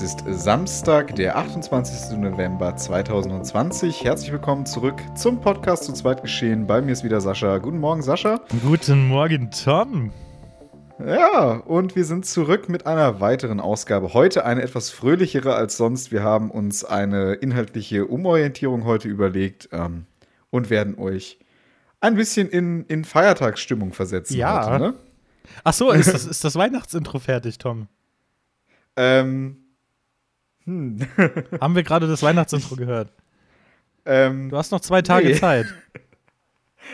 Es ist Samstag, der 28. November 2020. Herzlich willkommen zurück zum Podcast zu Zweitgeschehen. Bei mir ist wieder Sascha. Guten Morgen, Sascha. Guten Morgen, Tom. Ja, und wir sind zurück mit einer weiteren Ausgabe. Heute eine etwas fröhlichere als sonst. Wir haben uns eine inhaltliche Umorientierung heute überlegt ähm, und werden euch ein bisschen in, in Feiertagsstimmung versetzen. Ja. Heute, ne? Ach so, ist das, ist das Weihnachtsintro fertig, Tom? Ähm, hm. Haben wir gerade das Weihnachtsintro gehört? ähm, Du hast noch zwei Tage Nee. Zeit.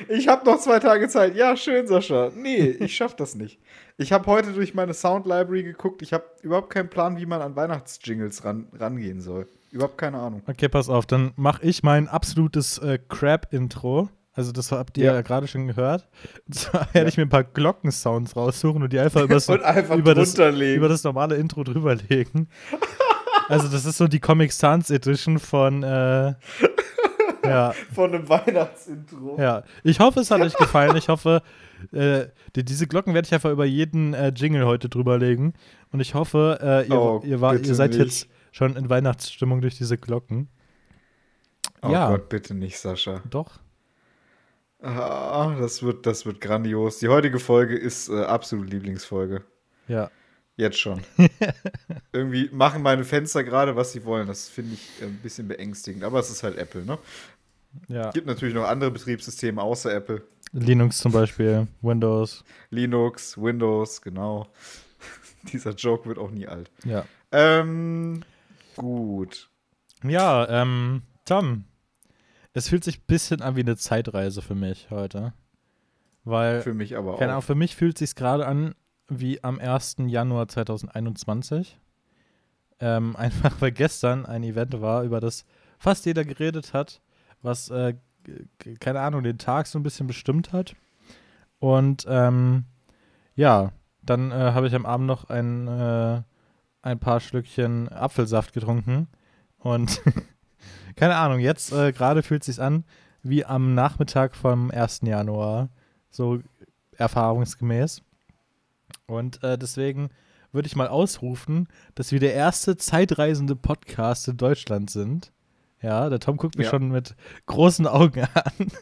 Ich habe noch zwei Tage Zeit. Ja, schön, Sascha. Nee, ich schaff das nicht. Ich habe heute durch meine Sound Library geguckt. Ich habe überhaupt keinen Plan, wie man an Weihnachtsjingles ran, rangehen soll. Überhaupt keine Ahnung. Okay, pass auf, dann mache ich mein absolutes äh, Crap-Intro. Also, das habt ihr Ja. ja, gerade schon gehört. Und zwar werde Ja. ich mir ein paar Glockensounds raussuchen und die einfach übers, Und einfach über, das, über das normale Intro drüberlegen. Also, das ist so die Comic Sans Edition von. Äh, ja, Von einem Weihnachtsintro. Ja, ich hoffe, es hat euch gefallen. Ich hoffe, äh, die, diese Glocken werde ich einfach über jeden äh, Jingle heute drüberlegen. Und ich hoffe, äh, ihr, Oh, ihr, war, ihr seid nicht. jetzt schon in Weihnachtsstimmung durch diese Glocken. Oh Ja. Gott, bitte nicht, Sascha. Doch. Ah, das wird, das wird grandios. Die heutige Folge ist äh, absolut Lieblingsfolge. Ja. Jetzt schon. Irgendwie machen meine Fenster gerade, was sie wollen. Das finde ich äh, ein bisschen beängstigend. Aber es ist halt Apple, ne? ja. Gibt natürlich noch andere Betriebssysteme außer Apple. Linux zum Beispiel, Windows. Linux, Windows, genau. Dieser Joke wird auch nie alt. Ja. Ähm, gut. Ja, ähm, Tom, es fühlt sich ein bisschen an wie eine Zeitreise für mich heute. Weil, Für mich aber auch. Ahnung, für mich fühlt es sich gerade an wie am 1. Januar 2021. Ähm, einfach weil gestern ein Event war, über das fast jeder geredet hat, was, äh, keine Ahnung, den Tag so ein bisschen bestimmt hat. Und ähm, ja, dann äh, habe ich am Abend noch ein, äh, ein paar Schlückchen Apfelsaft getrunken. Und keine Ahnung, jetzt äh, gerade fühlt es sich an wie am Nachmittag vom 1. Januar. So erfahrungsgemäß. Und äh, deswegen würde ich mal ausrufen, dass wir der erste zeitreisende Podcast in Deutschland sind. Ja, der Tom guckt mich Ja. schon mit großen Augen an.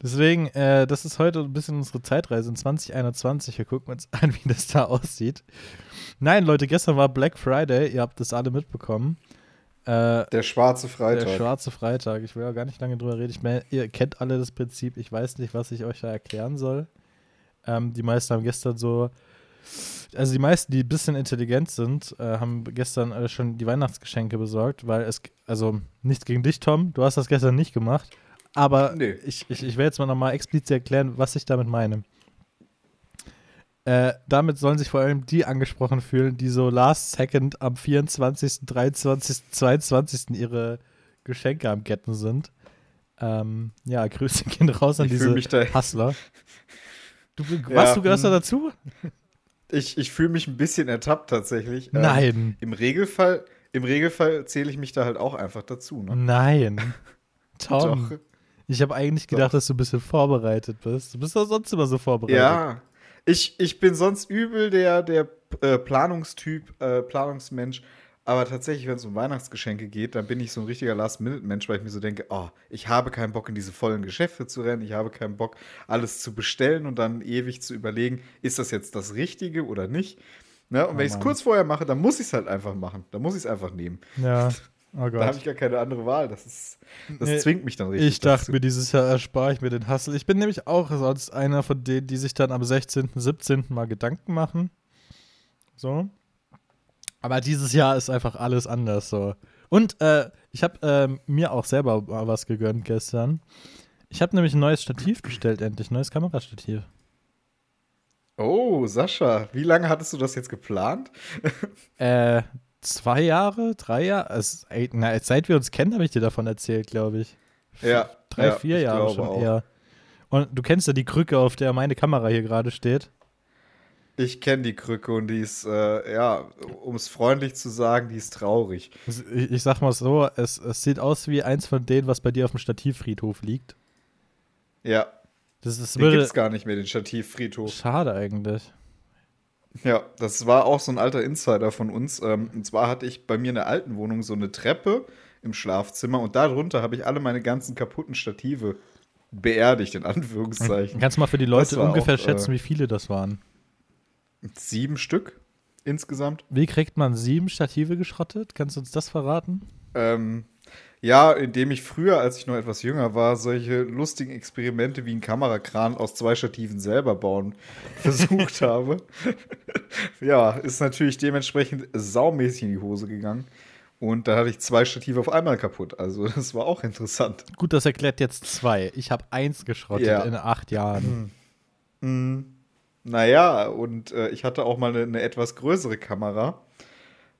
Deswegen, äh, das ist heute ein bisschen unsere Zeitreise in 2021. Wir gucken uns an, wie das da aussieht. Nein, Leute, gestern war Black Friday. Ihr habt das alle mitbekommen. Äh, Der schwarze Freitag. der schwarze Freitag. Ich will ja gar nicht lange drüber reden. Ich meine, ihr kennt alle das Prinzip. Ich weiß nicht, was ich euch da erklären soll. Ähm, die meisten haben gestern so. Also die meisten, die ein bisschen intelligent sind, äh, haben gestern äh, schon die Weihnachtsgeschenke besorgt, weil es, also nichts gegen dich, Tom, du hast das gestern nicht gemacht, aber Nee. ich, ich, ich werde jetzt mal nochmal explizit erklären, was ich damit meine. Äh, damit sollen sich vor allem die angesprochen fühlen, die so last second am 24., 23., 22. ihre Geschenke am Getten sind. Ähm, ja, Grüße gehen raus an Ich diese da- Hustler. Du, Ja, was, du gehörst da hm. dazu? Ich, ich fühle mich ein bisschen ertappt tatsächlich. Ähm, Nein. Im Regelfall, im Regelfall zähle ich mich da halt auch einfach dazu. Ne? Nein. Tom, Doch. ich habe eigentlich gedacht, Doch. dass du ein bisschen vorbereitet bist. Du bist doch sonst immer so vorbereitet. Ja. Ich, ich bin sonst übel der, der äh, Planungstyp, äh, Planungsmensch. Aber tatsächlich, wenn es um Weihnachtsgeschenke geht, dann bin ich so ein richtiger Last-Minute-Mensch, weil ich mir so denke, oh, ich habe keinen Bock, in diese vollen Geschäfte zu rennen. Ich habe keinen Bock, alles zu bestellen und dann ewig zu überlegen, ist das jetzt das Richtige oder nicht. Ne? Und Oh wenn ich es kurz vorher mache, dann muss ich es halt einfach machen. Dann muss ich es einfach nehmen. Ja. Oh Da habe ich gar keine andere Wahl. Das, ist, das Nee, zwingt mich dann richtig. Ich dachte dazu. mir, dieses Jahr erspare ich mir den Hassel. Ich bin nämlich auch sonst einer von denen, die sich dann am 16., 17. mal Gedanken machen. So. Aber dieses Jahr ist einfach alles anders so. Und äh, ich habe ähm, mir auch selber mal was gegönnt gestern. Ich habe nämlich ein neues Stativ bestellt, endlich. Neues Kamerastativ. Oh, Sascha, wie lange hattest du das jetzt geplant? Äh, zwei Jahre, drei Jahre? Ey, na, seit wir uns kennen, habe ich dir davon erzählt, glaube ich. Ja, Drei, ja, vier Jahre schon auch. eher. Und du kennst ja die Krücke, auf der meine Kamera hier gerade steht. Ich kenne die Krücke und die ist, äh, ja, um es freundlich zu sagen, die ist traurig. Es- Ich, ich sag mal so, es, es sieht aus wie eins von denen, was bei dir auf dem Stativfriedhof liegt. Ja, Das ist den gibt würde es gar nicht mehr, den Stativfriedhof. schade eigentlich. Ja, das war auch so ein alter Insider von uns. Ähm, und zwar hatte ich bei mir in der alten Wohnung so eine Treppe im Schlafzimmer und darunter habe ich alle meine ganzen kaputten Stative beerdigt, in Anführungszeichen. Kannst du mal für die Leute ungefähr auch, schätzen, äh, wie viele das waren? Sieben Stück insgesamt. Wie kriegt man sieben Stative geschrottet? Kannst du uns das verraten? Ähm, ja, indem ich früher, als ich noch etwas jünger war, solche lustigen Experimente wie ein Kamerakran aus zwei Stativen selber bauen versucht habe. ja, ist natürlich dementsprechend saumäßig in die Hose gegangen. Und da hatte ich zwei Stative auf einmal kaputt. Also das war auch interessant. Gut, das erklärt jetzt zwei. Ich habe eins geschrottet Ja. in acht Jahren. Mhm. Naja, und äh, ich hatte auch mal eine, eine etwas größere Kamera.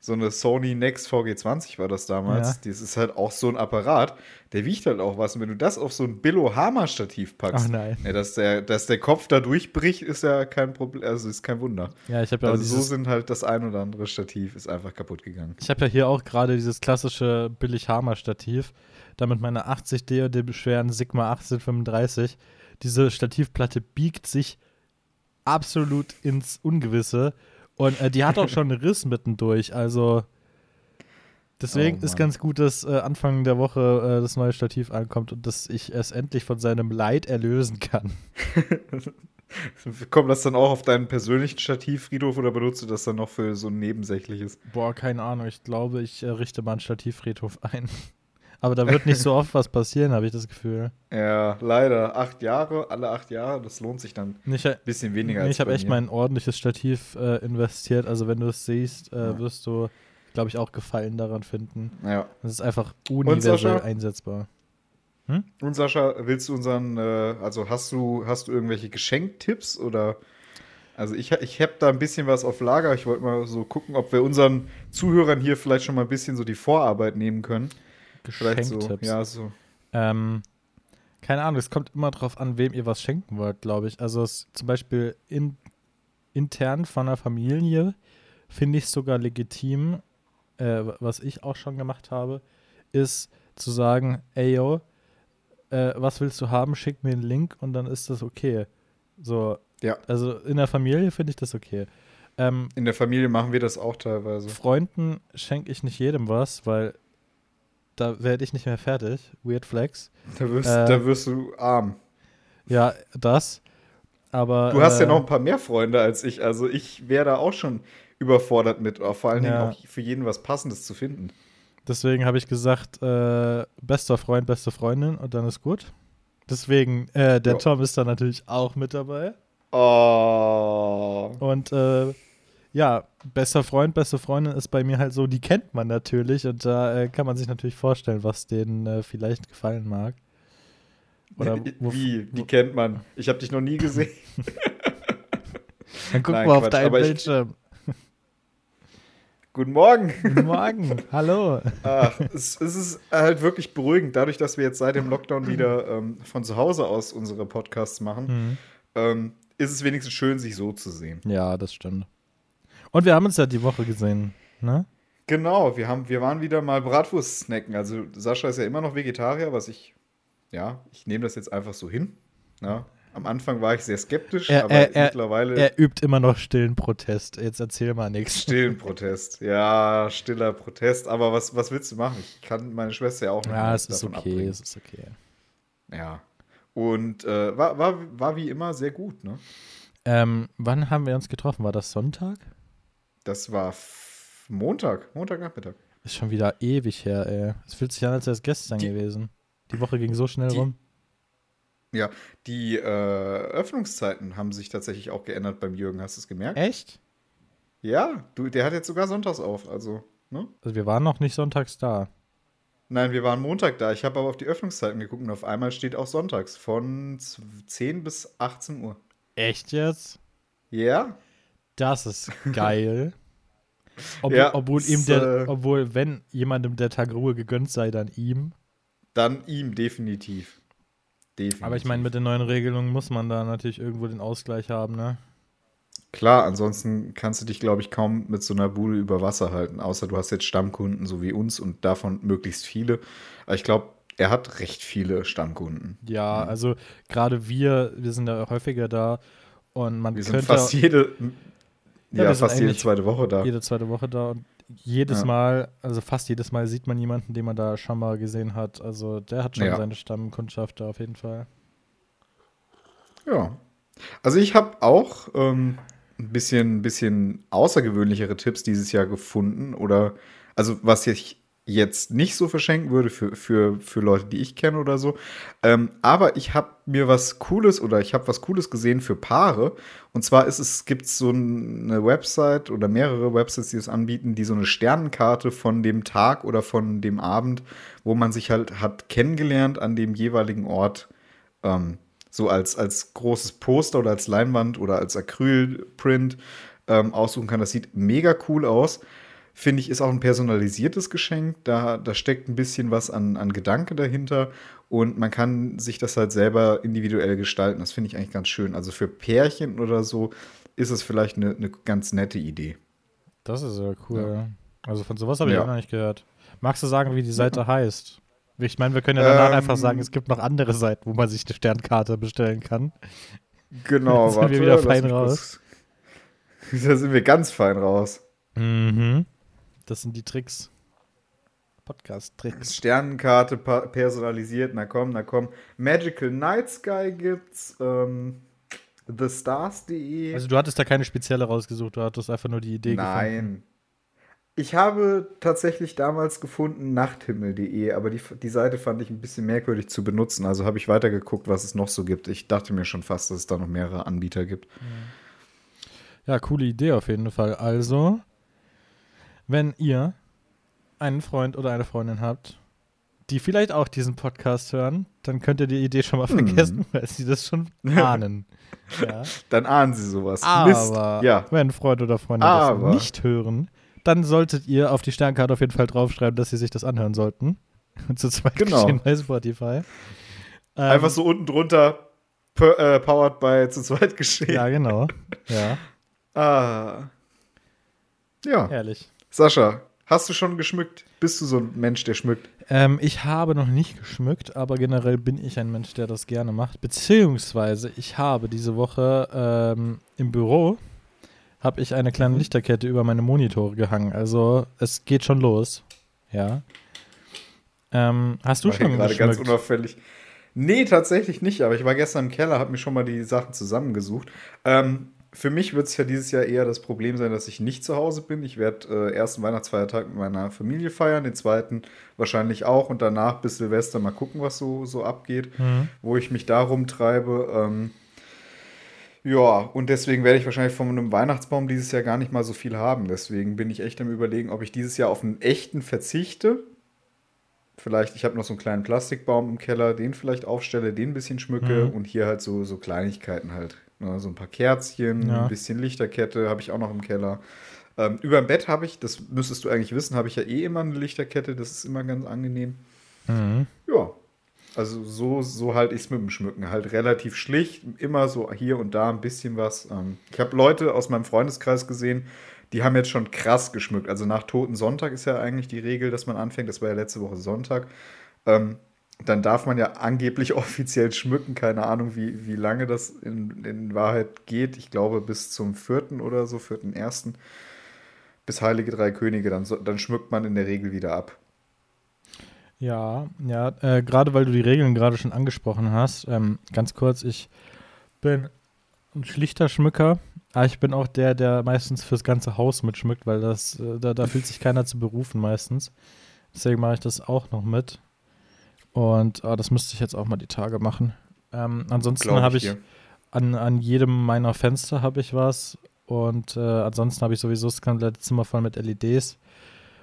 So eine Sony Nex VG20 war das damals. Ja. Das ist halt auch so ein Apparat, der wiegt halt auch was. Und wenn du das auf so ein Billo-Hammer-Stativ packst, Ach nein. Ja, dass, der, dass der Kopf da durchbricht, ist ja kein Problem, also ist kein Wunder. Ja, ich habe ja, auch Also so dieses- sind halt das ein oder andere Stativ ist einfach kaputt gegangen. ich hab ja hier auch gerade dieses klassische Billig-Hammer-Stativ. Da mit meiner 80D und dem schweren Sigma 1835. Diese Stativplatte biegt sich absolut ins Ungewisse. Und äh, die hat auch schon einen Riss mittendurch. Also deswegen Oh, ist ganz gut, dass äh, Anfang der Woche äh, das neue Stativ ankommt und dass ich es endlich von seinem Leid erlösen kann. Kommt das dann auch auf deinen persönlichen Stativfriedhof oder benutzt du das dann noch für so ein nebensächliches? Boah, keine Ahnung. Ich glaube, ich äh, richte mal einen Stativfriedhof ein. Aber da wird nicht so oft was passieren, habe ich das Gefühl. Ja, leider. Acht Jahre, alle acht Jahre, das lohnt sich dann ein bisschen weniger nee, ich habe echt mein ordentliches Stativ äh, investiert. Also wenn du es siehst, äh, Ja. wirst du, glaube ich, auch Gefallen daran finden. Ja. Das ist einfach universell einsetzbar. Und Sascha, willst du unseren, äh, also hast du, hast du irgendwelche Geschenktipps oder? Also ich, ich habe da ein bisschen was auf Lager. Ich wollte mal so gucken, ob wir unseren Zuhörern hier vielleicht schon mal ein bisschen so die Vorarbeit nehmen können. Vielleicht so, Geschenktipps. ja, so. Ähm, keine Ahnung, es kommt immer drauf an, wem ihr was schenken wollt, glaube ich. Also es, zum Beispiel in, intern von einer Familie finde ich sogar legitim, äh, was ich auch schon gemacht habe, ist zu sagen, ey yo, äh, was willst du haben, schick mir einen Link und dann ist das okay. So, Ja. also in der Familie finde ich das okay. Ähm, In der Familie machen wir das auch teilweise. Freunden schenke ich nicht jedem was, weil da werde ich nicht mehr fertig. Weird Flex. Da wirst, Äh, da wirst du arm. Ja, das. Aber. Du hast ja äh, noch ein paar mehr Freunde als ich. Also ich wäre da auch schon überfordert mit, vor allen Dingen Ja. auch für jeden was Passendes zu finden. Deswegen habe ich gesagt, äh, bester Freund, beste Freundin und dann ist gut. Deswegen, äh, der Ja. Tom ist da natürlich auch mit dabei. Oh. Und äh, ja, bester Freund, beste Freundin ist bei mir halt so, die kennt man natürlich und da äh, kann man sich natürlich vorstellen, was denen äh, vielleicht gefallen mag. Oder Wie? Die kennt man. Ich habe dich noch nie gesehen. Dann guck Nein, mal auf Quatsch, deinen ich- Bildschirm. Guten Morgen. Guten Morgen, hallo. Ach, es, es ist halt wirklich beruhigend, dadurch, dass wir jetzt seit dem Lockdown wieder ähm, von zu Hause aus unsere Podcasts machen, Mhm. ähm, ist es wenigstens schön, sich so zu sehen. Ja, das stimmt. Und wir haben uns ja die Woche gesehen, ne? Genau, wir, haben, wir waren wieder mal Bratwurst snacken. Also Sascha ist ja immer noch Vegetarier, was ich, ja, ich nehme das jetzt einfach so hin. Ja. Am Anfang war ich sehr skeptisch, Er- aber er- er- mittlerweile Er übt immer noch stillen Protest. Jetzt erzähl mal nichts. stillen Protest. Ja, stiller Protest. Aber was, was willst du machen? Ich kann meine Schwester ja auch nicht Ja, es ist davon okay, abbringen. es ist okay. Ja. Und äh, war, war, war wie immer sehr gut, ne? Ähm, wann haben wir uns getroffen? War das Sonntag? Das war Montag, Montagnachmittag. Ist schon wieder ewig her, ey. Es fühlt sich an, als wäre es gestern Die- gewesen. Die Woche ging so schnell Die- rum. Ja, die äh, Öffnungszeiten haben sich tatsächlich auch geändert beim Jürgen. Hast du es gemerkt? Echt? Ja, du, der hat jetzt sogar sonntags auf, also, ne? Also wir waren noch nicht sonntags da. Nein, wir waren Montag da. Ich habe aber auf die Öffnungszeiten geguckt und auf einmal steht auch sonntags von z- 10 bis 18 Uhr. Echt jetzt? Ja? Das ist geil. Obwohl, Ja, obwohl ihm der, äh, obwohl, wenn jemandem der Tag Ruhe gegönnt sei, dann ihm. Dann ihm definitiv. Definitiv. Aber ich meine, mit den neuen Regelungen muss man da natürlich irgendwo den Ausgleich haben, ne? Klar, ansonsten kannst du dich, glaube ich, kaum mit so einer Bude über Wasser halten, außer du hast jetzt Stammkunden so wie uns und davon möglichst viele. Aber ich glaube, er hat recht viele Stammkunden. Ja, also gerade wir, wir sind ja häufiger da und man Wir sind könnte. fast jede, Ja, Ja, fast jede zweite Woche da. jede zweite Woche da und jedes Ja. Mal, also fast jedes Mal sieht man jemanden, den man da schon mal gesehen hat. Also der hat schon Ja. seine Stammkundschaft da auf jeden Fall. Ja. Also ich habe auch ähm, ein bisschen, bisschen außergewöhnlichere Tipps dieses Jahr gefunden. Oder also was ich jetzt nicht so verschenken würde für, für, für Leute, die ich kenne oder so. Ähm, aber ich habe mir was Cooles oder ich habe was Cooles gesehen für Paare. Und zwar ist es, gibt es so eine Website oder mehrere Websites, die es anbieten, die so eine Sternenkarte von dem Tag oder von dem Abend, wo man sich halt hat kennengelernt an dem jeweiligen Ort ähm, so als, als großes Poster oder als Leinwand oder als Acrylprint ähm, aussuchen kann. Das sieht mega cool aus. Finde ich, ist auch ein personalisiertes Geschenk. Da, da steckt ein bisschen was an, an Gedanke dahinter und man kann sich das halt selber individuell gestalten. Das finde ich eigentlich ganz schön. Also für Pärchen oder so ist es vielleicht eine, eine ganz nette Idee. Das ist ja cool. Also von sowas habe ich Ja. auch noch nicht gehört. Magst du sagen, wie die Seite heißt? Ich meine, wir können ja danach Ähm, einfach sagen, es gibt noch andere Seiten, wo man sich eine Sternkarte bestellen kann. Genau, Jetzt sind wir wieder fein raus. kurz- Da sind wir ganz fein raus. Mhm. Das sind die Tricks. Podcast-Tricks. Sternenkarte personalisiert, na komm, na komm. Magical Night Sky gibt's, ähm, thestars.de. Also du hattest da keine spezielle rausgesucht, du hattest einfach nur die Idee gefunden. Nein. Ich habe tatsächlich damals gefunden nachthimmel.de, aber die, die Seite fand ich ein bisschen merkwürdig zu benutzen. Also habe ich weitergeguckt, was es noch so gibt. Ich dachte mir schon fast, dass es da noch mehrere Anbieter gibt. Ja, coole Idee auf jeden Fall. Also, wenn ihr einen Freund oder eine Freundin habt, die vielleicht auch diesen Podcast hören, dann könnt ihr die Idee schon mal vergessen, weil sie das schon ahnen. ja. Dann ahnen sie sowas. Aber Ja. wenn Freund oder Freundin Aber- das nicht hören, dann solltet ihr auf die Sternkarte auf jeden Fall draufschreiben, dass sie sich das anhören sollten. Und zu zweit Genau. geschehen bei Spotify. Ähm, Einfach so unten drunter, per, äh, powered by zu zweit geschehen. Ja, genau. Ja, Ah. Ja. ehrlich. Sascha, hast du schon geschmückt? Bist du so ein Mensch, der schmückt? Ähm, ich habe noch nicht geschmückt, aber generell bin ich ein Mensch, der das gerne macht. Beziehungsweise ich habe diese Woche ähm, im Büro habe ich eine kleine Mhm. Lichterkette über meine Monitore gehangen. Also es geht schon los. Ja. Ähm, hast du War schon gerade ganz unauffällig. Nee, tatsächlich nicht, aber ich war gestern im Keller, habe mir schon mal die Sachen zusammengesucht. Ähm, für mich wird es ja dieses Jahr eher das Problem sein, dass ich nicht zu Hause bin. Ich werde äh, ersten Weihnachtsfeiertag mit meiner Familie feiern, den zweiten wahrscheinlich auch und danach bis Silvester mal gucken, was so, so abgeht, Mhm. wo ich mich da rumtreibe. Ähm, ja, und deswegen werde ich wahrscheinlich von einem Weihnachtsbaum dieses Jahr gar nicht mal so viel haben. Deswegen bin ich echt am Überlegen, ob ich dieses Jahr auf einen echten verzichte. Vielleicht, ich habe noch so einen kleinen Plastikbaum im Keller, den vielleicht aufstelle, den ein bisschen schmücke Mhm. und hier halt so, so Kleinigkeiten halt. Ne, so ein paar Kerzchen, Ja. ein bisschen Lichterkette habe ich auch noch im Keller. Ähm, über dem Bett habe ich, das müsstest du eigentlich wissen, habe ich ja eh immer eine Lichterkette, das ist immer ganz angenehm. Mhm. Ja, also so, so halte ich es mit dem Schmücken. Halt relativ schlicht, immer so hier und da ein bisschen was. Ähm, ich habe Leute aus meinem Freundeskreis gesehen, die haben jetzt schon krass geschmückt. Also nach Toten Sonntag ist ja eigentlich die Regel, dass man anfängt. Das war ja letzte Woche Sonntag. Ähm, dann darf man ja angeblich offiziell schmücken. Keine Ahnung, wie, wie lange das in, in Wahrheit geht. Ich glaube bis zum vierten oder so, vierten ersten. Bis Heilige Drei Könige. Dann, dann schmückt man in der Regel wieder ab. Ja, ja, äh, gerade weil du die Regeln gerade schon angesprochen hast, ähm, ganz kurz, ich bin ein schlichter Schmücker, aber ich bin auch der, der meistens fürs ganze Haus mitschmückt, weil das, äh, da, da fühlt sich keiner zu berufen meistens. Deswegen mache ich das auch noch mit. Und ah, das müsste ich jetzt auch mal die Tage machen. Ähm, ansonsten habe ich, dir. an, an jedem meiner Fenster habe ich was. Und äh, ansonsten habe ich sowieso das komplette Zimmer voll mit LEDs.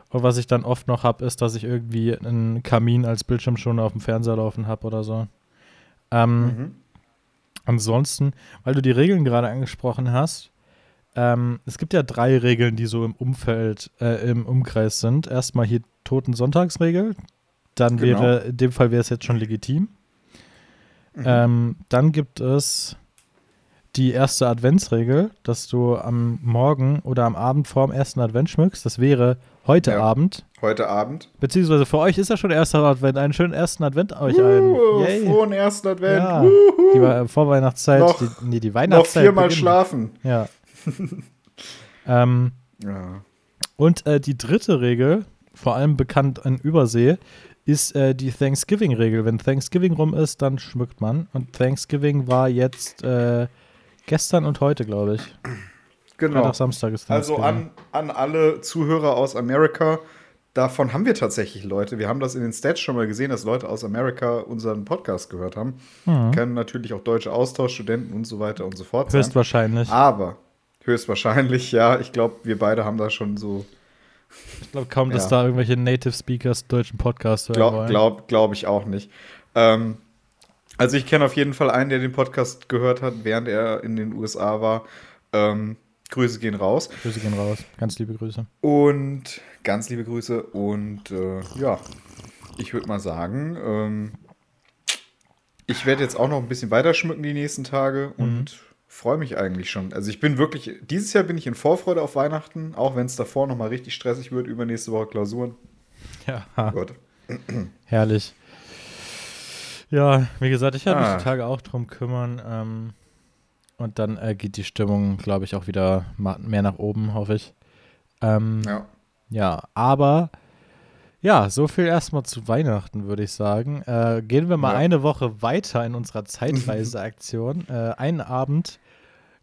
Und was ich dann oft noch habe, ist, dass ich irgendwie einen Kamin als Bildschirmschoner auf dem Fernseher laufen habe oder so. Ähm, Mhm. Ansonsten, weil du die Regeln gerade angesprochen hast, ähm, es gibt ja drei Regeln, die so im Umfeld, äh, im Umkreis sind. Erstmal hier Totensonntagsregel. Dann Genau. wäre, in dem Fall wäre es jetzt schon legitim. Mhm. Ähm, dann gibt es die erste Adventsregel, dass du am Morgen oder am Abend vor dem ersten Advent schmückst. Das wäre heute Ja. Abend. Heute Abend. Beziehungsweise für euch ist ja schon erster Advent. Einen schönen ersten Advent euch allen. Uh, Yay. frohen ersten Advent. Ja, Wuhu. Die Vorweihnachtszeit, Noch- die, nee, die Noch Weihnachtszeit. viermal beginnt. schlafen. Ja. Ähm, Ja. und äh, die dritte Regel, vor allem bekannt in Übersee, ist äh, die Thanksgiving-Regel. Wenn Thanksgiving rum ist, dann schmückt man. Und Thanksgiving war jetzt äh, gestern und heute, glaube ich. Genau. Freitag, Samstag ist Also Thanksgiving. an, an alle Zuhörer aus Amerika, davon haben wir tatsächlich Leute. Wir haben das in den Stats schon mal gesehen, dass Leute aus Amerika unseren Podcast gehört haben. Mhm. Können natürlich auch deutsche Austauschstudenten und so weiter und so fort sein. Höchstwahrscheinlich. Aber höchstwahrscheinlich, ja. Ich glaube, wir beide haben da schon so, Ich glaube kaum, dass Ja. da irgendwelche Native Speakers deutschen Podcast hören glaube wollen. glaub, glaub ich auch nicht. Ähm, also ich kenne auf jeden Fall einen, der den Podcast gehört hat, während er in den USA war. Ähm, Grüße gehen raus. Grüße gehen raus. Ganz liebe Grüße. Und ganz liebe Grüße und äh, ja, ich würde mal sagen, ähm, ich werde jetzt auch noch ein bisschen weiter schmücken die nächsten Tage und freue mich eigentlich schon. Also ich bin wirklich, dieses Jahr bin ich in Vorfreude auf Weihnachten, auch wenn es davor nochmal richtig stressig wird, übernächste Woche Klausuren. Ja, Gott. herrlich. Ja, wie gesagt, ich werde mich Ah. die Tage auch drum kümmern. Ähm, und dann äh, geht die Stimmung, glaube ich, auch wieder mehr nach oben, hoffe ich. Ähm, ja. Ja. aber ja, so viel erstmal zu Weihnachten, würde ich sagen. Äh, gehen wir mal Ja. eine Woche weiter in unserer Zeitreise-Aktion. äh, einen Abend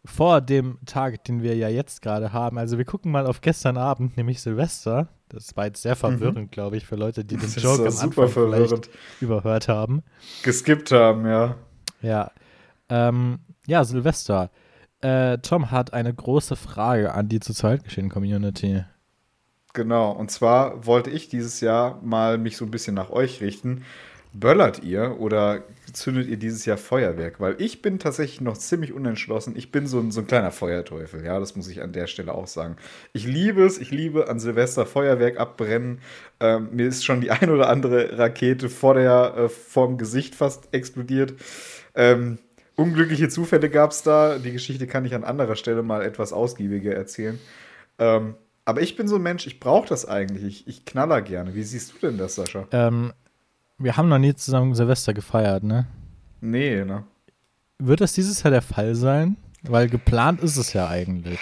vor dem Tag, den wir ja jetzt gerade haben. Also wir gucken mal auf gestern Abend, nämlich Silvester. Das war jetzt sehr verwirrend, glaube ich, für Leute, die den Mhm. Das Joke am Anfang verwirrend. überhört haben. Geskippt haben, ja. Ja. Ähm, ja, Silvester. Äh, Tom hat eine große Frage an die zur Zeitgeschehen-Community. Genau, und zwar wollte ich dieses Jahr mal mich so ein bisschen nach euch richten. Böllert ihr oder zündet ihr dieses Jahr Feuerwerk? Weil ich bin tatsächlich noch ziemlich unentschlossen. Ich bin so ein, so ein kleiner Feuerteufel, ja, das muss ich an der Stelle auch sagen. Ich liebe es, ich liebe an Silvester Feuerwerk abbrennen. Ähm, mir ist schon die ein oder andere Rakete vor der, äh, vorm Gesicht fast explodiert. Ähm, unglückliche Zufälle gab es da. Die Geschichte kann ich an anderer Stelle mal etwas ausgiebiger erzählen. Ähm, aber ich bin so ein Mensch, ich brauche das eigentlich. Ich, ich knaller gerne. Wie siehst du denn das, Sascha? Ähm, wir haben noch nie zusammen Silvester gefeiert, ne? Nee, ne? Wird das dieses Jahr der Fall sein? Weil geplant ist es ja eigentlich.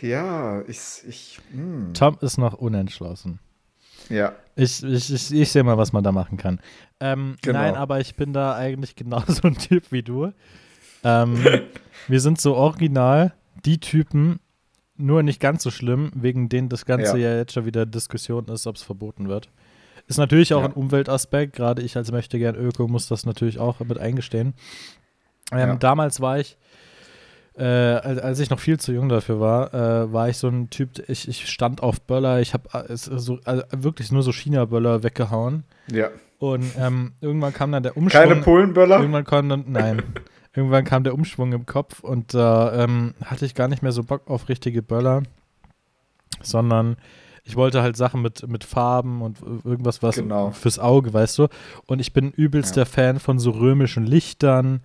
Ja, ich. ich hm. Tom ist noch unentschlossen. Ja, Ich, ich, ich, ich sehe mal, was man da machen kann. Ähm, Genau. Nein, aber ich bin da eigentlich genauso ein Typ wie du. Ähm, wir sind so original die Typen, nur nicht ganz so schlimm, wegen denen das Ganze ja, Ja. jetzt schon wieder Diskussion ist, ob es verboten wird. Ist natürlich auch Ja. ein Umweltaspekt, gerade ich als möchte gern Öko muss das natürlich auch mit eingestehen. Ähm, Ja. Damals war ich, äh, als, ich noch viel zu jung dafür war, äh, war ich so ein Typ, ich, ich stand auf Böller, ich habe so, also wirklich nur so China-Böller weggehauen. ja. Und ähm, irgendwann kam dann der Umschwung. Keine Polenböller? Irgendwann kam dann, nein. irgendwann kam der Umschwung im Kopf und da ähm, hatte ich gar nicht mehr so Bock auf richtige Böller, sondern ich wollte halt Sachen mit, mit Farben und irgendwas was Genau. fürs Auge, weißt du. Und ich bin übelst Ja. der Fan von so römischen Lichtern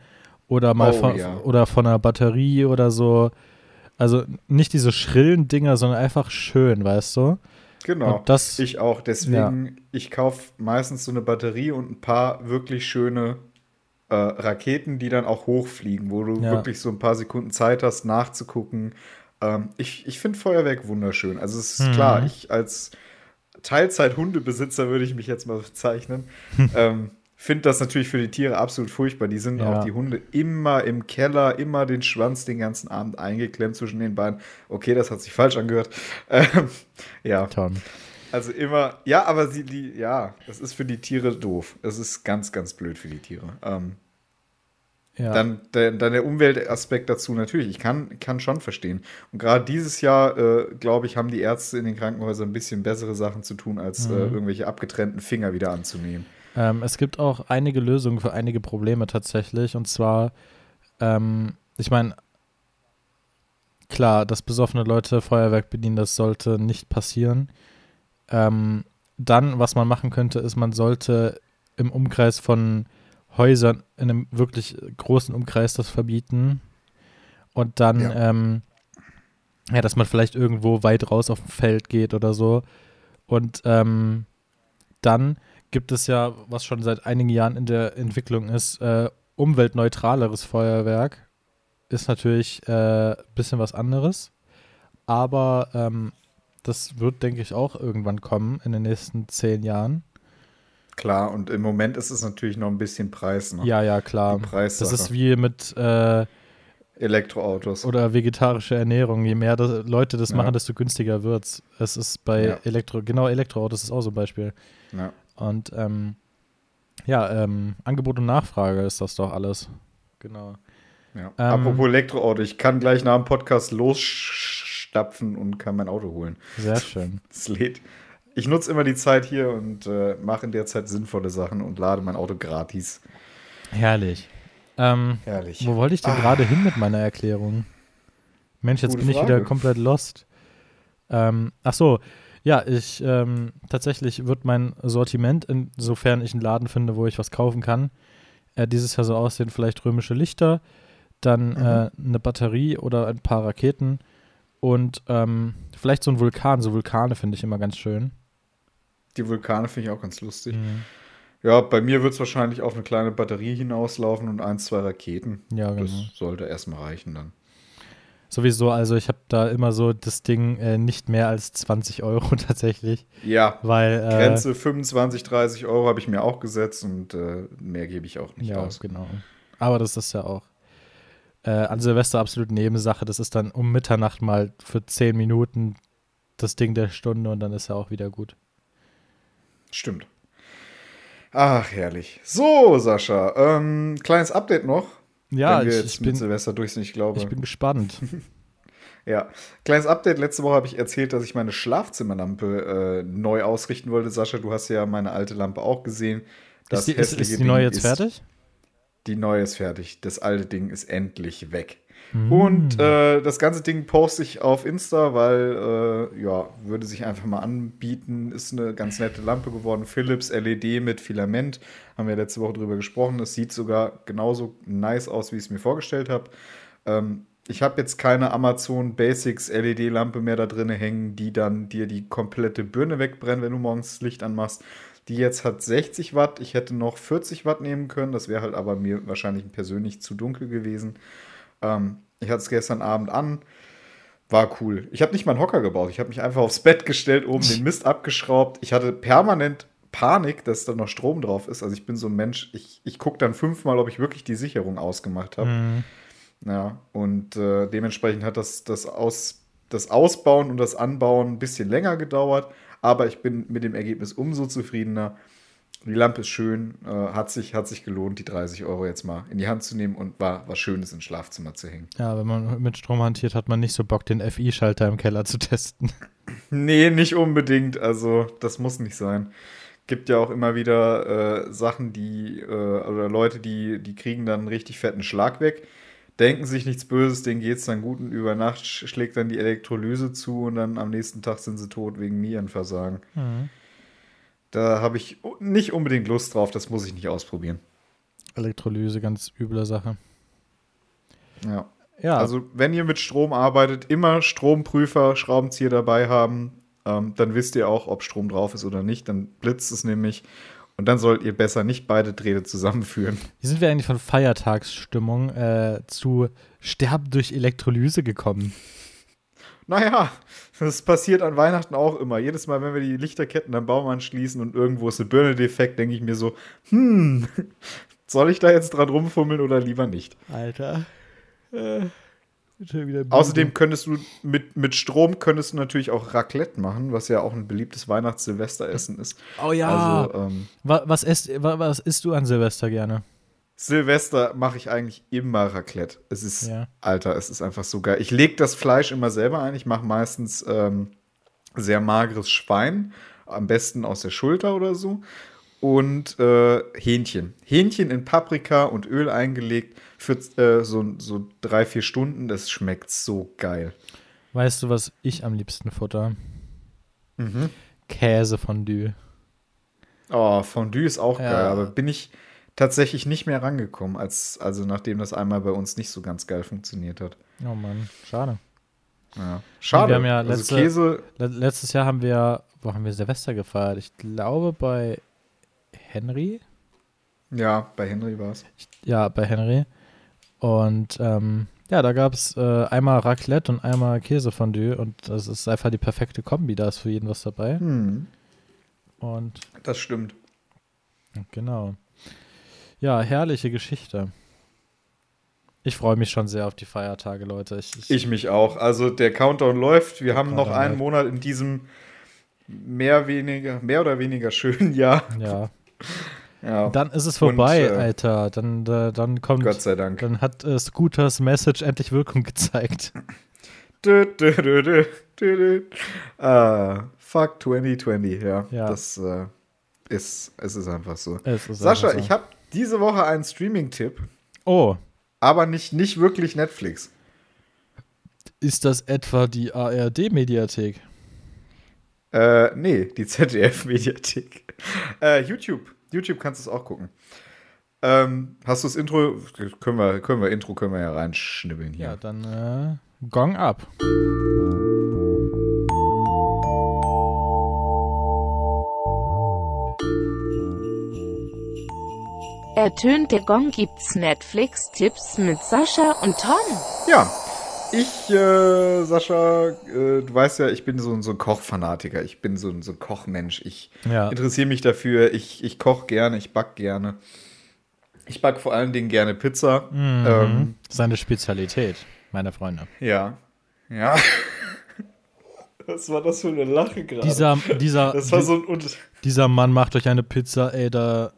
oder mal Oh, von, ja. oder von einer Batterie oder so. Also nicht diese schrillen Dinger, sondern einfach schön, weißt du. Genau. Und das, ich auch. Deswegen, ich kaufe meistens so eine Batterie und ein paar wirklich schöne äh, Raketen, die dann auch hochfliegen, wo du Ja. wirklich so ein paar Sekunden Zeit hast, nachzugucken. Ähm, ich ich finde Feuerwerk wunderschön. Also es ist Mhm. klar, ich als Teilzeit-Hundebesitzer würde ich mich jetzt mal bezeichnen. ähm, finde das natürlich für die Tiere absolut furchtbar. Die sind Ja. auch die Hunde immer im Keller, immer den Schwanz den ganzen Abend eingeklemmt zwischen den Beinen. Okay, das hat sich falsch angehört. Ähm, ja. Tom. Also immer, ja, aber sie, die, ja, das ist für die Tiere doof. Es ist ganz, ganz blöd für die Tiere. Ähm, Ja. dann, der, dann der Umweltaspekt dazu natürlich. Ich kann, kann schon verstehen. Und gerade dieses Jahr, äh, glaube ich, haben die Ärzte in den Krankenhäusern ein bisschen bessere Sachen zu tun, als äh, Mhm. irgendwelche abgetrennten Finger wieder anzunehmen. Ähm, es gibt auch einige Lösungen für einige Probleme tatsächlich. Und zwar, ähm, ich meine, klar, dass besoffene Leute Feuerwerk bedienen, das sollte nicht passieren. Ähm, dann, was man machen könnte, ist, man sollte im Umkreis von Häusern, in einem wirklich großen Umkreis, das verbieten. Und dann, Ja. ähm, ja, dass man vielleicht irgendwo weit raus auf dem Feld geht oder so. Und ähm, dann gibt es ja, was schon seit einigen Jahren in der Entwicklung ist, äh, umweltneutraleres Feuerwerk. Ist natürlich ein äh, bisschen was anderes. aber ähm, das wird, denke ich, auch irgendwann kommen in den nächsten zehn Jahren. Klar, und im Moment ist es natürlich noch ein bisschen Preis. Ne? Ja, ja, klar. Das ist wie mit äh, Elektroautos. oder vegetarische Ernährung. Je mehr das, Leute das Ja. machen, desto günstiger wird's. Es ist bei Ja. Elektro, genau Elektroautos ist auch so ein Beispiel. Ja. Und ähm, ja, ähm, Angebot und Nachfrage ist das doch alles. Genau. Ja. Ähm, Apropos Elektroauto, ich kann gleich nach dem Podcast losstapfen und kann mein Auto holen. Sehr schön. Es lädt. Ich nutze immer die Zeit hier und äh, mache in der Zeit sinnvolle Sachen und lade mein Auto gratis. Herrlich. Ähm, Herrlich. wo wollte ich denn Ah. gerade hin mit meiner Erklärung? Mensch, jetzt Gute bin ich Frage. wieder komplett lost. Ähm, ach so, ja, ich ähm, tatsächlich wird mein Sortiment, insofern ich einen Laden finde, wo ich was kaufen kann, äh, dieses Jahr so aussehen, vielleicht römische Lichter, dann Mhm. äh, eine Batterie oder ein paar Raketen und ähm, vielleicht so ein Vulkan. So Vulkane finde ich immer ganz schön. Die Vulkane finde ich auch ganz lustig. Mhm. Ja, bei mir wird es wahrscheinlich auf eine kleine Batterie hinauslaufen und ein, zwei Raketen. Ja, genau. Das sollte erstmal reichen dann. Sowieso, also ich habe da immer so das Ding äh, nicht mehr als 20 Euro tatsächlich, Ja, weil äh, Grenze 25, 30 Euro habe ich mir auch gesetzt und äh, mehr gebe ich auch nicht ja, aus. genau. Aber das ist ja auch äh, an Silvester absolut Nebensache. Das ist dann um Mitternacht mal für 10 Minuten das Ding der Stunde und dann ist ja auch wieder gut. Stimmt. Ach, herrlich. So, Sascha, ähm, kleines Update noch. Ja, wenn wir ich, jetzt ich, mit bin, Silvester durch sind, ich glaube. ich bin gespannt. Ja, kleines Update. Letzte Woche habe ich erzählt, dass ich meine Schlafzimmerlampe äh, neu ausrichten wollte. Sascha, du hast ja meine alte Lampe auch gesehen. ist, die, ist, ist die neue jetzt fertig? Die neue ist fertig. Das alte Ding ist endlich weg. Mm. Und äh, das ganze Ding poste ich auf Insta, weil, äh, ja, würde sich einfach mal anbieten. Ist eine ganz nette Lampe geworden. Philips LED mit Filament. Haben wir letzte Woche drüber gesprochen. Das sieht sogar genauso nice aus, wie ich es mir vorgestellt habe. Ähm, ich habe jetzt keine Amazon Basics LED-Lampe mehr da drin hängen, die dann dir die komplette Birne wegbrennt, wenn du morgens das Licht anmachst. Die jetzt hat 60 Watt. Ich hätte noch 40 Watt nehmen können. Das wäre halt aber mir wahrscheinlich persönlich zu dunkel gewesen. Ähm, ich hatte es gestern Abend an. War cool. Ich habe nicht mal einen Hocker gebaut. Ich habe mich einfach aufs Bett gestellt, oben den Mist abgeschraubt. Ich hatte permanent Panik, dass da noch Strom drauf ist. Also ich bin so ein Mensch, ich, ich gucke dann fünfmal, ob ich wirklich die Sicherung ausgemacht habe. Mhm. Ja, und äh, dementsprechend hat das, das, Aus, das Ausbauen und das Anbauen ein bisschen länger gedauert. Aber ich bin mit dem Ergebnis umso zufriedener. Die Lampe ist schön, äh, hat, sich, hat sich gelohnt, die 30 Euro jetzt mal in die Hand zu nehmen und war was Schönes ins Schlafzimmer zu hängen. Ja, wenn man mit Strom hantiert, hat man nicht so Bock, den FI-Schalter im Keller zu testen. Nee, nicht unbedingt. Also, das muss nicht sein. Gibt ja auch immer wieder äh, Sachen, die, äh, oder Leute, die, die kriegen dann einen richtig fetten Schlag weg, denken sich nichts Böses, denen geht es dann gut und über Nacht sch- schlägt dann die Elektrolyse zu und dann am nächsten Tag sind sie tot wegen Nierenversagen. Mhm. Da habe ich nicht unbedingt Lust drauf, das muss ich nicht ausprobieren. Elektrolyse, ganz üble Sache. Ja. Ja, Also, wenn ihr mit Strom arbeitet, immer Stromprüfer, Schraubenzieher dabei haben. Ähm, dann wisst ihr auch, ob Strom drauf ist oder nicht. Dann blitzt es nämlich. Und dann sollt ihr besser nicht beide Drähte zusammenführen. wie sind wir eigentlich von Feiertagsstimmung äh, zu Sterben durch Elektrolyse gekommen? Naja, das passiert an Weihnachten auch immer. Jedes Mal, wenn wir die Lichterketten am Baum anschließen und irgendwo ist eine Birne defekt, denke ich mir so, hm, soll ich da jetzt dran rumfummeln oder lieber nicht? Alter. Äh, Außerdem könntest du mit, mit Strom könntest du natürlich auch Raclette machen, was ja auch ein beliebtes Weihnachts-Silvesteressen ist. Oh ja. Also ähm, Wa- was, isst, wa- was isst du an Silvester gerne? Silvester mache ich eigentlich immer Raclette. Es ist, Ja. Alter, es ist einfach so geil. Ich lege das Fleisch immer selber ein. Ich mache meistens ähm, sehr mageres Schwein, am besten aus der Schulter oder so. Und äh, Hähnchen. Hähnchen in Paprika und Öl eingelegt für äh, so, so drei, vier Stunden. Das schmeckt so geil. Weißt du, was ich am liebsten futter? Käsefondue. Oh, Fondue ist auch Ja. geil, aber bin ich tatsächlich nicht mehr rangekommen, als, also nachdem das einmal bei uns nicht so ganz geil funktioniert hat. Oh Mann, schade. Ja. Schade. Wir haben ja also letzte- Käse, Le letztes Jahr haben wir, wo haben wir Silvester gefeiert? Ich glaube bei Henry. ja, bei Henry war es. Ja, bei Henry. Und ähm, Ja, da gab es äh, einmal Raclette und einmal Käsefondue und das ist einfach die perfekte Kombi. Da ist für jeden was dabei. Hm, Und das stimmt. genau. Ja, herrliche Geschichte. Ich freue mich schon sehr auf die Feiertage, Leute. Ich, ich, Ich mich auch. Also der Countdown läuft. Wir haben noch einen läuft. Monat in diesem mehr, weniger, mehr oder weniger schönen Jahr. ja. Ja, Dann ist es vorbei, Und, äh, Alter. Dann, äh, dann kommt. Gott sei Dank. Dann hat äh, Scooters Message endlich Wirkung gezeigt. Dü, dü, dü, dü, dü. Ah, fuck 2020, ja. Ja. Das äh, ist, es ist einfach so. Ist Sascha, einfach so. ich habe diese Woche einen Streaming-Tipp, Oh, aber nicht, nicht wirklich Netflix. ist das etwa die ARD-Mediathek? Äh, nee, die ZDF-Mediathek. Äh, YouTube. YouTube kannst du es auch gucken. Ähm, hast du das Intro? Können wir, können wir Intro können wir ja reinschnibbeln hier. Ja, dann äh, Gong ab. Ertönt der Gong gibt's Netflix-Tipps mit Sascha und Tom. Ja, ich, äh, Sascha, äh, du weißt ja, ich bin so, ein- so ein Kochfanatiker. Ich bin so, ein- so ein Kochmensch. Ich Ja. interessiere mich dafür. Ich, ich koche gerne, ich back gerne. Ich back vor allen Dingen gerne Pizza. Mhm. Ähm, Seine Spezialität, meine Freunde. ja. Ja. Was war das für eine Lache gerade? Dieser, dieser, dieser Mann macht euch eine Pizza, ey, da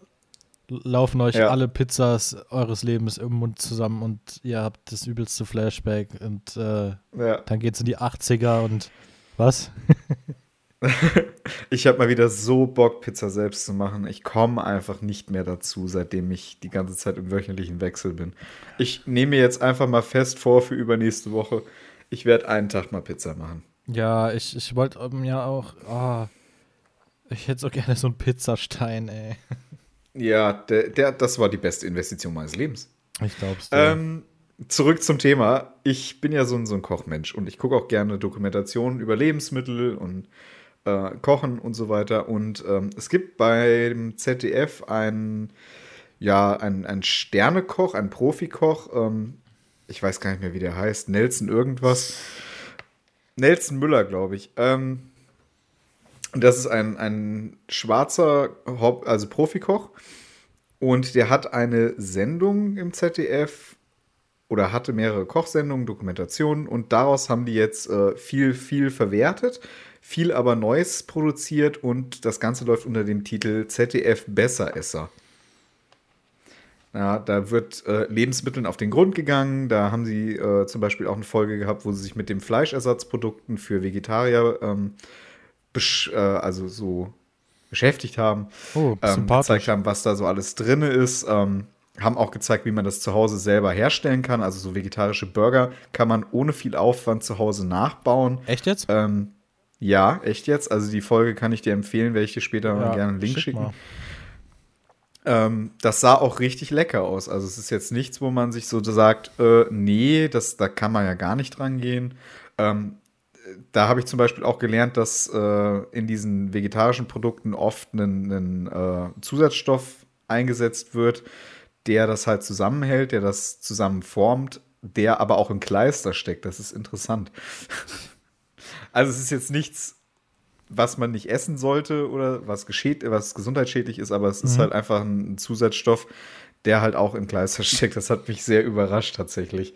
laufen euch Ja. alle Pizzas eures Lebens im Mund zusammen und ihr habt das übelste Flashback und äh, ja. dann geht's in die 80er und was? Ich habe mal wieder so Bock, Pizza selbst zu machen. Ich komme einfach nicht mehr dazu, seitdem ich die ganze Zeit im wöchentlichen Wechsel bin. Ich nehme mir jetzt einfach mal fest vor für übernächste Woche. Ich werde einen Tag mal Pizza machen. Ja, ich, ich wollte ähm, ja auch, ah, ich hätte so gerne so einen Pizzastein, ey. Ja, der, der, das war die beste Investition meines Lebens. Ich glaub's dir. Ähm, zurück zum Thema. Ich bin ja so ein, so ein Kochmensch und ich gucke auch gerne Dokumentationen über Lebensmittel und äh, Kochen und so weiter. Und ähm, es gibt beim ZDF einen, ja, einen, einen Sternekoch, einen Profikoch. Ähm, ich weiß gar nicht mehr, wie der heißt. Nelson irgendwas. Nelson Müller, glaube ich. Ähm, das ist ein, ein schwarzer, Haupt- also Profikoch. Und der hat eine Sendung im ZDF oder hatte mehrere Kochsendungen, Dokumentationen und daraus haben die jetzt äh, viel, viel verwertet, viel aber Neues produziert und das Ganze läuft unter dem Titel ZDF Besseresser. Ja, da wird äh, Lebensmitteln auf den Grund gegangen. Da haben sie äh, zum Beispiel auch eine Folge gehabt, wo sie sich mit den Fleischersatzprodukten für Vegetarier ähm, äh, also so beschäftigt haben oh, ähm, gezeigt haben, was da so alles drin ist. Ähm, haben auch gezeigt, wie man das zu Hause selber herstellen kann. Also so vegetarische Burger kann man ohne viel Aufwand zu Hause nachbauen. Echt jetzt? Ähm, ja, echt jetzt. Also die Folge kann ich dir empfehlen, werde ich dir später mal gerne einen Link schick schicken. Ähm, das sah auch richtig lecker aus. Also es ist jetzt nichts, wo man sich so sagt, äh, nee, das, da kann man ja gar nicht dran gehen. Ähm, da habe ich zum Beispiel auch gelernt, dass äh, in diesen vegetarischen Produkten oft ein, äh, Zusatzstoff eingesetzt wird, der das halt zusammenhält, der das zusammenformt, der aber auch im Kleister steckt. Das ist interessant. also es ist jetzt nichts, was man nicht essen sollte oder was, geschäd was gesundheitsschädlich ist, aber es ist Mhm. halt einfach ein Zusatzstoff, der halt auch im Kleister steckt. Das hat mich sehr überrascht tatsächlich.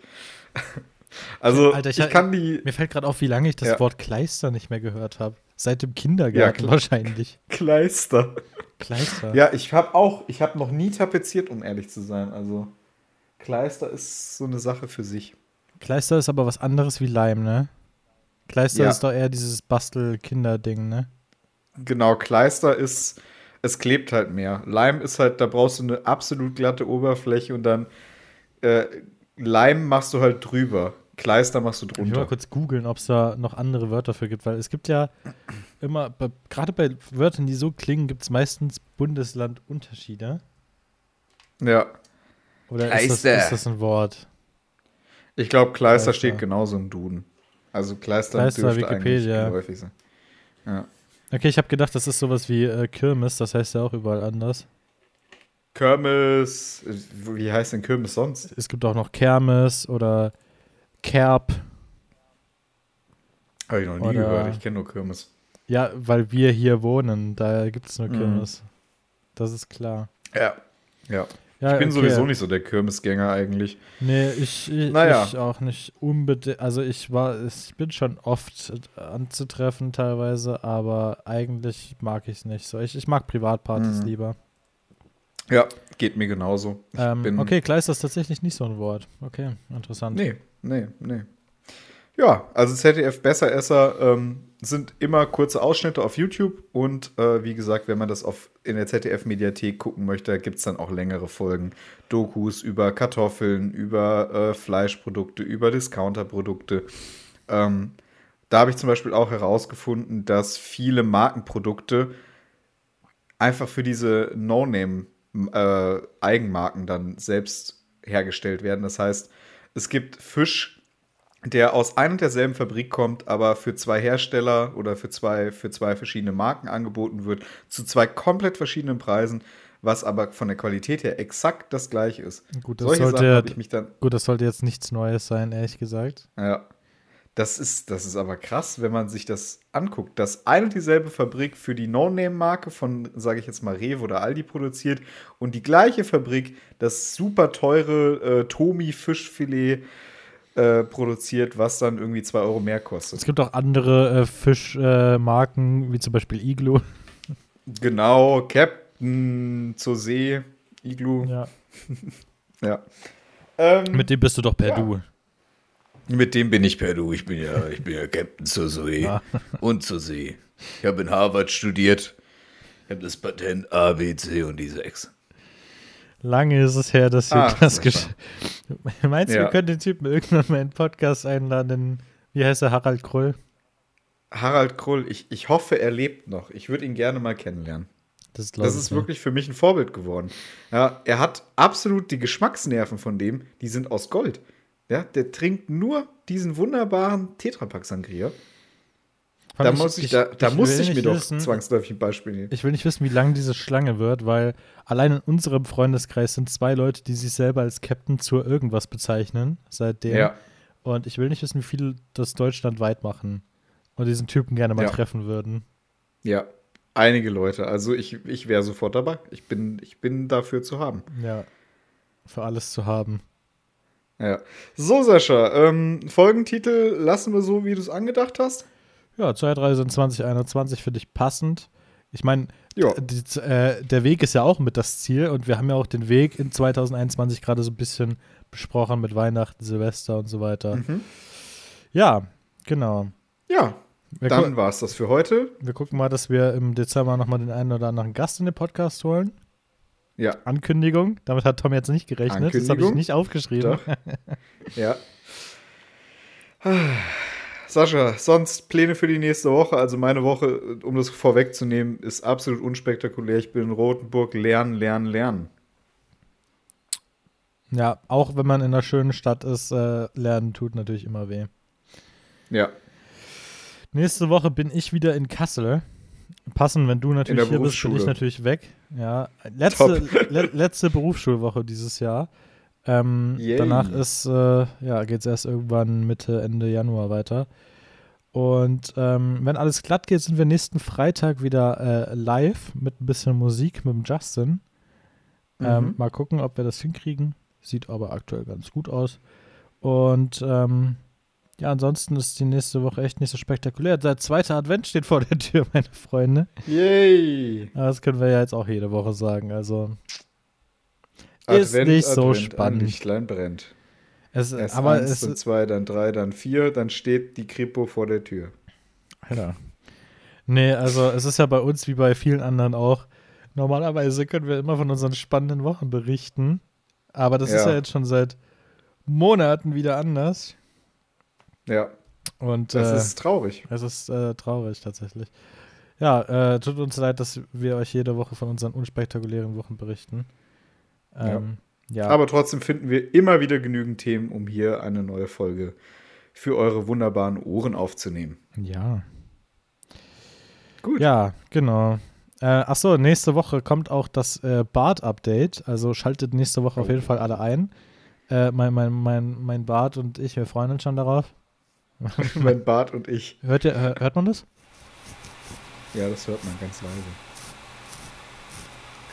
Also Alter, ich ich, kann die Mir fällt gerade auf, wie lange ich das Ja. Wort Kleister nicht mehr gehört habe. Seit dem Kindergarten klar. wahrscheinlich. Kleister. Kleister. Ja, ich habe auch, ich habe noch nie tapeziert, um ehrlich zu sein. Also Kleister ist so eine Sache für sich. Kleister ist aber was anderes wie Leim, ne? Kleister Ja. ist doch eher dieses Bastel-Kinder-Ding, ne? Genau, Kleister ist, es klebt halt mehr. Leim ist halt, da brauchst du eine absolut glatte Oberfläche und dann äh, Leim machst du halt drüber. Kleister machst du Ich will mal drunter. kurz googeln, ob es da noch andere Wörter für gibt, weil es gibt ja immer, gerade bei Wörtern, die so klingen, gibt es meistens Bundeslandunterschiede. Ja. Oder ist das, Kleister. ist das ein Wort? Ich glaube, Kleister, Kleister. steht genauso im Duden. Also Kleister, Kleister, dürfte Wikipedia. eigentlich geläufig sein. Ja. Okay, ich habe gedacht, das ist sowas wie äh, Kirmes, das heißt ja auch überall anders. Kirmes, wie heißt denn Kirmes sonst? Es gibt auch noch Kermes oder Kerb. Habe ich noch nie Oder- gehört. Ich kenne nur Kirmes. Ja, weil wir hier wohnen, da gibt es nur Mhm. Kirmes. Das ist klar. Ja. Ja. Ja, ich bin okay. sowieso nicht so der Kirmesgänger eigentlich. Nee, ich, ich, Naja. ich auch nicht unbedingt. Also ich war, ich bin schon oft anzutreffen teilweise, aber eigentlich mag ich es nicht so. Ich, ich mag Privatpartys Mhm. lieber. Ja, geht mir genauso. Ähm, okay, Kleister ist tatsächlich nicht so ein Wort. Okay, interessant. Nee, nee, nee. Ja, also ZDF Besseresser ähm, sind immer kurze Ausschnitte auf YouTube und äh, wie gesagt, wenn man das auf, in der ZDF-Mediathek gucken möchte, gibt es dann auch längere Folgen. Dokus über Kartoffeln, über äh, Fleischprodukte, über Discounterprodukte. Ähm, da habe ich zum Beispiel auch herausgefunden, dass viele Markenprodukte einfach für diese No-Name-Eigenmarken dann selbst hergestellt werden. Das heißt, es gibt Fisch, der aus ein und derselben Fabrik kommt, aber für zwei Hersteller oder für zwei, für zwei verschiedene Marken angeboten wird, zu zwei komplett verschiedenen Preisen, was aber von der Qualität her exakt das gleiche ist. Gut, das Solche sollte, habe ich mich dann gut, das sollte jetzt nichts Neues sein, ehrlich gesagt. ja. Das ist, das ist aber krass, wenn man sich das anguckt, dass ein und dieselbe Fabrik für die No-Name-Marke von, sage ich jetzt mal, Rewe oder Aldi produziert und die gleiche Fabrik das super teure äh, Tomi-Fischfilet äh, produziert, was dann irgendwie 2 Euro mehr Es kostet. gibt auch andere äh, Fischmarken, äh, wie zum Beispiel Iglo. Genau, Captain zur See, Iglu, Ja. ja. Ähm, Mit dem bist du doch per Ja. Du. Mit dem bin ich per Du. Ich bin ja, ich bin ja Captain zur See Ja. und zur See. Ich habe in Harvard studiert. Ich habe das Patent A, B, C und die 6. Lange ist es her, dass wir Ah, das Sascha. gesch Meinst du, Ja. wir können den Typen irgendwann mal in den Podcast einladen? Den, wie heißt er? Harald Krull? Harald Krull, ich, ich hoffe, er lebt noch. Ich würde ihn gerne mal kennenlernen. Das, Das ist nicht. wirklich für mich ein Vorbild geworden. Ja, er hat absolut die Geschmacksnerven von dem, die sind aus Gold. Ja, der trinkt nur diesen wunderbaren Tetrapack Sangria. Da allem, muss ich, da, da will muss ich mir doch wissen- zwangsläufig ein Beispiel nehmen. Ich will nicht wissen, wie lang diese Schlange wird, weil allein in unserem Freundeskreis sind zwei Leute, die sich selber als Captain zur irgendwas bezeichnen, seitdem. Ja, Und ich will nicht wissen, wie viele das deutschlandweit machen und diesen Typen gerne mal Ja. treffen würden. ja. Einige Leute. Also ich, ich wäre sofort dabei. Ich bin, ich bin dafür zu haben. Ja. Für alles zu haben. Ja. So, Sascha, ähm, Folgentitel lassen wir so, wie du es angedacht hast. Ja, Zeitreise in 2021 finde ich passend. Ich meine, äh, der Weg ist ja auch mit das Ziel und wir haben ja auch den Weg in 2021 gerade so ein bisschen besprochen mit Weihnachten, Silvester und so weiter. Mhm. Ja, genau. Ja, Wir, dann war es das für heute. wir gucken mal, dass wir im Dezember nochmal den einen oder anderen Gast in den Podcast holen. Ja, Ankündigung. Damit hat Tom jetzt nicht gerechnet. Das habe ich nicht aufgeschrieben. Doch. ja. Sascha, sonst Pläne für die nächste Woche? Also meine Woche, um das vorwegzunehmen, ist absolut unspektakulär. Ich bin in Rotenburg, lernen, lernen, lernen. Ja, auch wenn man in einer schönen Stadt ist, äh, lernen tut natürlich immer weh. Ja, Nächste Woche bin ich wieder in Kassel. Passen, wenn du natürlich hier bist, bin ich natürlich weg. Ja, letzte, le letzte Berufsschulwoche dieses Jahr. Ähm, danach ist, äh, ja, geht es erst irgendwann Mitte, Ende Januar weiter. Und ähm, wenn alles glatt geht, sind wir nächsten Freitag wieder äh, live mit ein bisschen Musik mit dem Justin. Ähm, Mhm. mal gucken, ob wir das hinkriegen. Sieht aber aktuell ganz gut aus. Und ähm, ja, ansonsten ist die nächste Woche echt nicht so spektakulär. Der zweite Advent steht vor der Tür, meine Freunde. Yay! Aber Das können wir ja jetzt auch jede Woche sagen. Also Ist Advent, nicht so Advent, spannend. Ein Lichtlein brennt. es, Erst aber eins, es dann zwei, dann drei, dann vier, dann steht die Kripo vor der Tür. Alter. Nee, also es ist ja bei uns wie bei vielen anderen auch. Normalerweise können wir immer von unseren spannenden Wochen berichten. Aber das ist Ja. ja jetzt schon seit Monaten wieder anders. Ja, Und das äh, ist traurig. Es ist äh, traurig tatsächlich. Ja, äh, tut uns leid, dass wir euch jede Woche von unseren unspektakulären Wochen berichten. Ähm, ja. Aber trotzdem finden wir immer wieder genügend Themen, um hier eine neue Folge für eure wunderbaren Ohren aufzunehmen. ja. Gut. Ja, genau. Äh, achso, nächste Woche kommt auch das äh, Bart-Update. Also schaltet nächste Woche auf Oh. jeden Fall alle ein. Äh, mein, mein, mein, mein Bart und ich, wir freuen uns schon darauf. mein Bart und ich. Hört, ihr, hör- hört man das? Ja, das hört man ganz leise.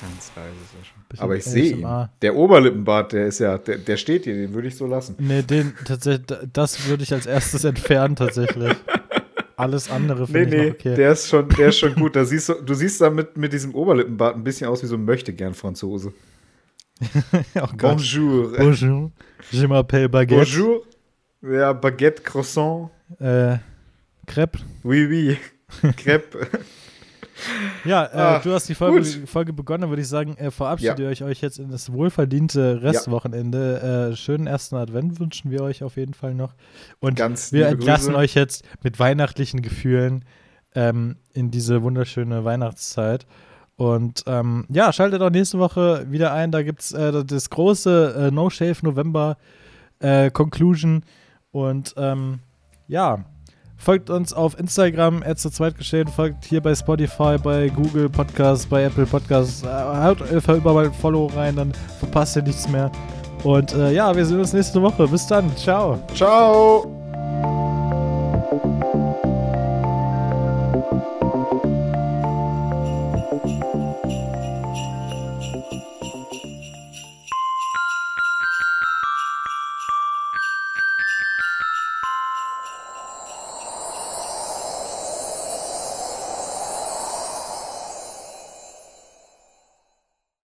Ganz leise, Sascha. Bisschen Aber ich sehe ihn. Der Oberlippenbart, der ist ja, der, der steht hier, den würde ich so lassen. Nee, den tatsächlich, das würde ich als erstes entfernen tatsächlich. Alles andere Nee, finde ich nee, okay. der ist schon, der ist schon gut. Da siehst du, du siehst da mit, mit diesem Oberlippenbart ein bisschen aus wie so ein Möchtegern-Franzose. oh. Bonjour. Bonjour. Je m'appelle Baguette. Bonjour. Ja, Baguette, Croissant. Äh, Crepe. Oui, oui. Crepe. Ja, äh, Ach, du hast die Folge. Folge begonnen, würde ich sagen, äh, verabschiedet Ja. ihr euch, jetzt in das wohlverdiente Restwochenende. Äh, schönen ersten Advent wünschen wir euch auf jeden Fall noch. Und Ganz wir entlassen Grüße. euch jetzt mit weihnachtlichen Gefühlen ähm, in diese wunderschöne Weihnachtszeit. Und ähm, ja, schaltet auch nächste Woche wieder ein. Da gibt es äh, das große äh, No Shave November Conclusion. Und ähm, ja, folgt uns auf Instagram, zu zweit geschehen, folgt hier bei Spotify, bei Google Podcasts, bei Apple Podcasts. Äh, haut überall ein Follow rein, dann verpasst ihr nichts mehr. Und äh, ja, wir sehen uns nächste Woche. Bis dann. Ciao. Ciao.